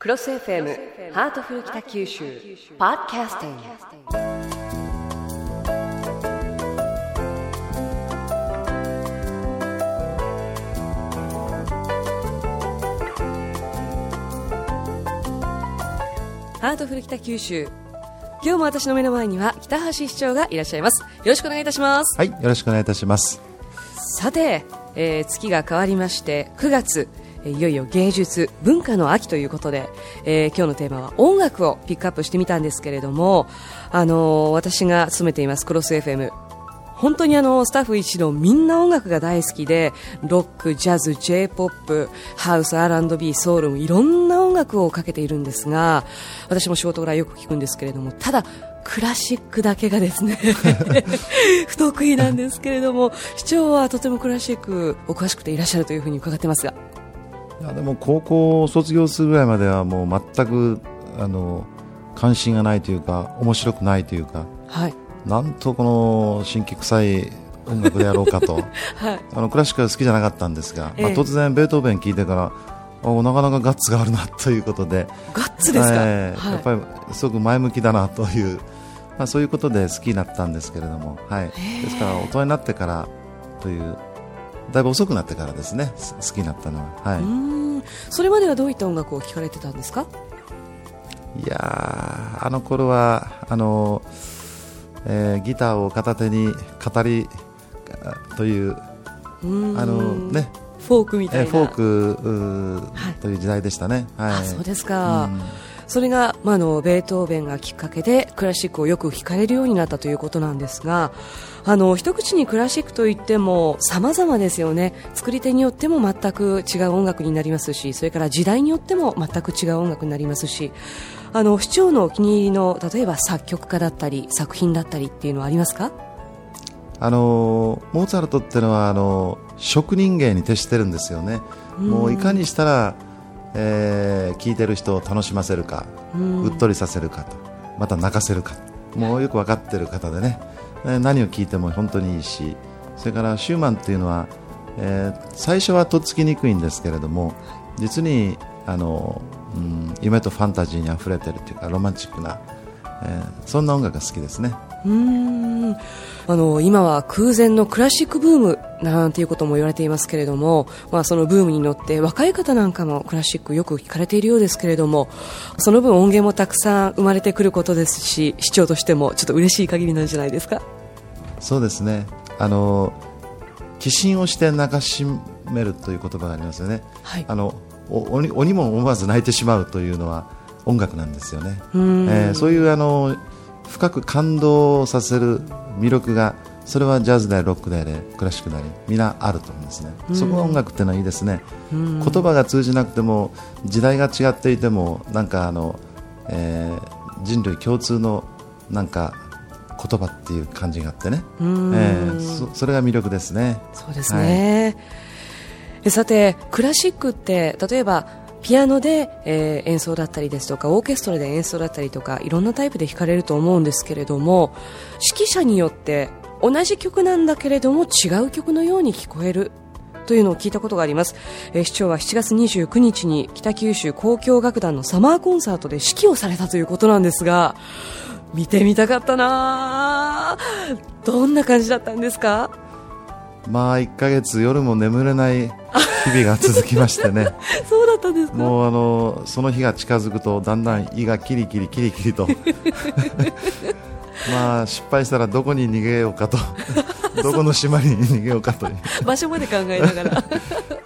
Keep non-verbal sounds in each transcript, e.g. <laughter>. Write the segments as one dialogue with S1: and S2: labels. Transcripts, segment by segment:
S1: CROSS FM ハートフル北九州ポッドキャスティング。ハートフル北九州。今日も私の目の前には北橋市長がいらっしゃいます。よろしくお願いいたします。
S2: はい、よろしくお願いいたします。
S1: さて、えー月が変わりまして9月。えーいよいよ芸術文化の秋ということで、えー今日のテーマは音楽をピックアップしてみたんですけれども、あのー私が勤めていますクロス FM 本当にあのスタッフ一同みんな音楽が大好きでロック、ジャズ、J−POP、ハウス、R&B、ソウルもいろんな音楽をかけているんですが私も仕事柄よく聞くんですけれどもただクラシックだけがですね <laughs> 不得意なんですけれども市長はとてもクラシックお詳しくていらっしゃるというふうに伺ってますが
S2: いやでも高校を卒業するぐらいまではもう全くあの関心がないというか面白くないというか
S1: はい。
S2: なんとこの新規臭い音楽でやろうかと。<laughs>
S1: はい。
S2: あのクラシックは好きじゃなかったんですが、
S1: ええ。
S2: まあ、突然ベートーベン聞いてからあなかなかガッツがあるなということで
S1: ガッツですか、
S2: ええ
S1: はい。
S2: やっぱりすごく前向きだなという、まあ、そういうことで好きになったんですけれども、はい、ですから大人になってからというだいぶ遅くなってからですね。す好きになったのは、は
S1: うーん。それまではどういった音楽を聴かれてたんですか？
S2: い、いやーあの頃はあの、えーギターを片手に語りあというあの、ね。
S1: フォークみたいな。
S2: えーフォーク
S1: はい。
S2: という時代でしたね、はい、
S1: あそうですか、
S2: うん
S1: それが、まあ、あのベートーベンがきっかけでクラシックをよく聴かれるようになったということなんですがあの一口にクラシックといっても様々ですよね。作り手によっても全く違う音楽になりますしそれから時代によっても全く違う音楽になりますしあの市長のお気に入りの例えば作曲家だったり作品だったりっていうのはありますか？
S2: あのモーツァルトっていうのはあの職人芸に徹してるんですよね、もういかにしたら、えー聴いてる人を楽しませるか、うっとりさせるかと、また泣かせるか、もうよく分かってる方でね、えー何を聞いても本当にいいし、それからシューマンっていうのは、えー最初はとっつきにくいんですけれども、実にあの、うん、夢とファンタジーにあふれてるというか、ロマンチックな、えーそんな音楽が好きですね。
S1: うーんあの今は空前のクラシックブームなんていうことも言われていますけれども、まあ、そのブームに乗って若い方なんかもクラシックよく聞かれているようですけれどもその分音源もたくさん生まれてくることですし市長としてもちょっと嬉しい限りなんじゃないですか？
S2: そうですね。あの寄進をして泣かしめるという言葉がありますよね。
S1: はい
S2: あのお鬼鬼も思わず泣いてしまうというのは音楽なんですよね。
S1: ん
S2: えーそういうあの深く感動させる魅力がそれはジャズであれロックであれクラシックであれ皆あると思うんですね。そこが音楽っていうのはいいですね。言葉が通じなくても時代が違っていてもなんかあの、えー人類共通のなんか言葉っていう感じがあってね、え
S1: ん
S2: ーそそれが魅力ですね。
S1: そうですね、えさてクラシックって例えばピアノで、えー演奏だったりですとかオーケストラで演奏だったりとかいろんなタイプで弾かれると思うんですけれども指揮者によって同じ曲なんだけれども違う曲のように聞こえるというのを聞いたことがあります、えー市長は7月29日に北九州交響楽団のサマーコンサートで指揮をされたということなんですが見てみたかったなぁ。どんな感じだったんですか？
S2: まあ1ヶ月夜も眠れない日々が続きましてね <laughs>
S1: ったんですか？
S2: もうあのその日が近づくとだんだん胃がキリキリキリキリと。<laughs> まあ失敗したらどこに逃げようかと。<laughs> どこの島に逃げようかという。<laughs>
S1: 場所まで考えながら。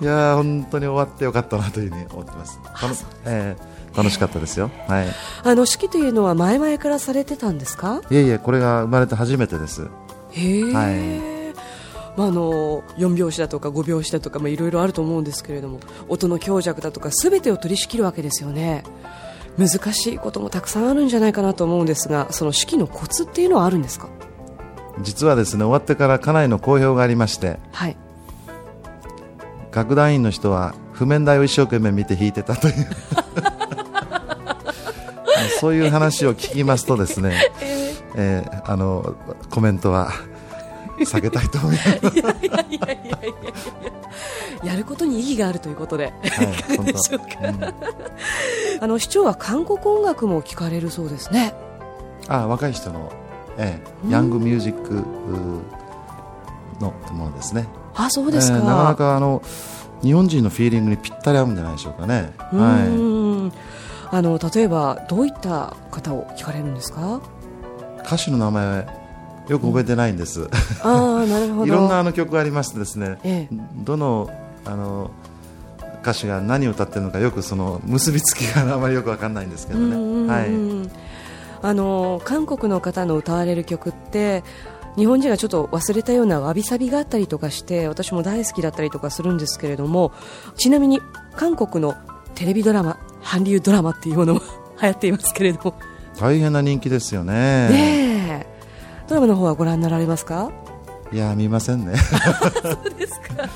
S2: いやー本当に終わってよかったなというふうに思ってます。たのえー楽しかったですよ。はい。
S1: あの式というのは前々からされてたんですか？
S2: いえいえこれが生まれて初めてです。
S1: へえ、
S2: はい
S1: まあ、あの4拍子だとか5拍子だとかまあいろいろあると思うんですけれども音の強弱だとか全てを取り仕切るわけですよね。難しいこともたくさんあるんじゃないかなと思うんですがその式のコツっていうのはあるんですか？
S2: 実はですね終わってから家内の好評がありまして
S1: はい。
S2: 楽団員の人は譜面台を一生懸命見て弾いてたという。<laughs> そういう話を聞きますとですね、<laughs> えーあのコメントは避けたいと思います。
S1: いやいやいやいやいや。やることに意義があるということで、
S2: はい
S1: いかがでしょうか、
S2: うん。
S1: あの市長は韓国音楽も聴かれるそうですね。
S2: あ若い人の、ええ、ヤングミュージックのものですね。
S1: あそうですか、えー、
S2: なかなかあの日本人のフィーリングにぴったり合うんじゃないでしょうかね。
S1: はい。あの例えばどういった方を聞かれるんですか？
S2: 歌手の名前よく覚えてないんです、うん、
S1: あなるほど。
S2: いろんなあの曲がありましてですね、ええ、どのあの歌手が何を歌ってるのかよくその結びつきがあまりよく分かんないんですけどね。はい。
S1: あの韓国の方の歌われる曲って日本人がちょっと忘れたようなわびさびがあったりとかして私も大好きだったりとかするんですけれどもちなみに韓国のテレビドラマ韓流ドラマっていうものも <laughs> 流行っていますけれども。
S2: 大変な人気ですよね。
S1: ねドラマの方はご覧になられますか？
S2: いや見ませんね。
S1: そうですか。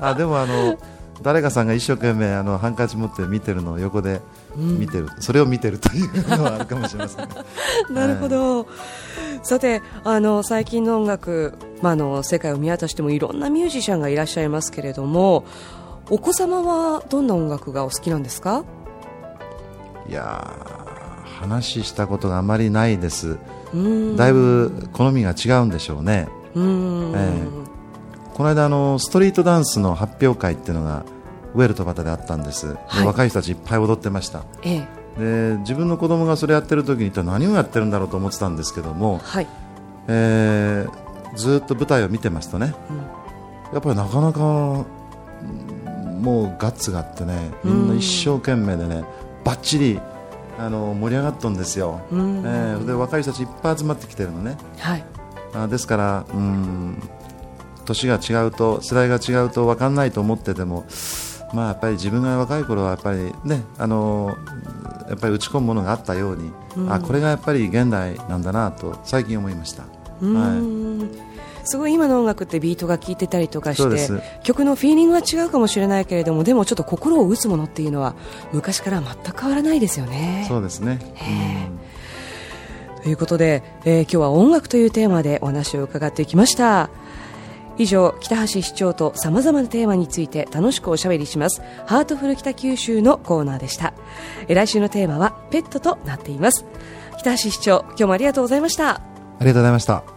S2: あでもあの誰かさんが一生懸命あのハンカチ持って見てるのを横で見てる、うん、それを見てるというのはあるかもしれません、<laughs>
S1: なるほど、はい、さてあの最近の音楽、まあ、あの世界を見渡してもいろんなミュージシャンがいらっしゃいますけれどもお子様はどんな音楽がお好きなんですか？
S2: いや話したことがあまりないです。だいぶ好みが違うんでしょうね。うん、えーこの間あのストリートダンスの発表会っていうのがウェルトバタであったんです、はい、若い人たちいっぱい踊ってました、ええ、で自分の子供がそれやってる時に何をやってるんだろうと思ってたんですけども、はい、えー、ずっと舞台を見てますとね、うん、やっぱりなかなかもうガッツがあってねみんな一生懸命でねばっちりあの盛り上がっとんですよ、えー、で若い人たちいっぱい集まってきてるのね、はい、あですからうん年が違うと世代が違うと分かんないと思ってても、まあ、やっぱり自分が若い頃はやっぱりねあのやっぱり打ち込むものがあったように、うん、あこれがやっぱり現代なんだなと最近思いました。はい
S1: すごい今の音楽ってビートが効いてたりとかして曲のフィーリングは違うかもしれないけれどもでもちょっと心を打つものっていうのは昔から全く変わらないですよね。
S2: そうですね、
S1: ということで、えー、今日は音楽というテーマでお話を伺ってきました。以上北橋市長とさまざまなテーマについて楽しくおしゃべりします。ハートフル北九州のコーナーでした。来週のテーマはペットとなっています。北橋市長今日もありがとうございました。あ
S2: りがとうございました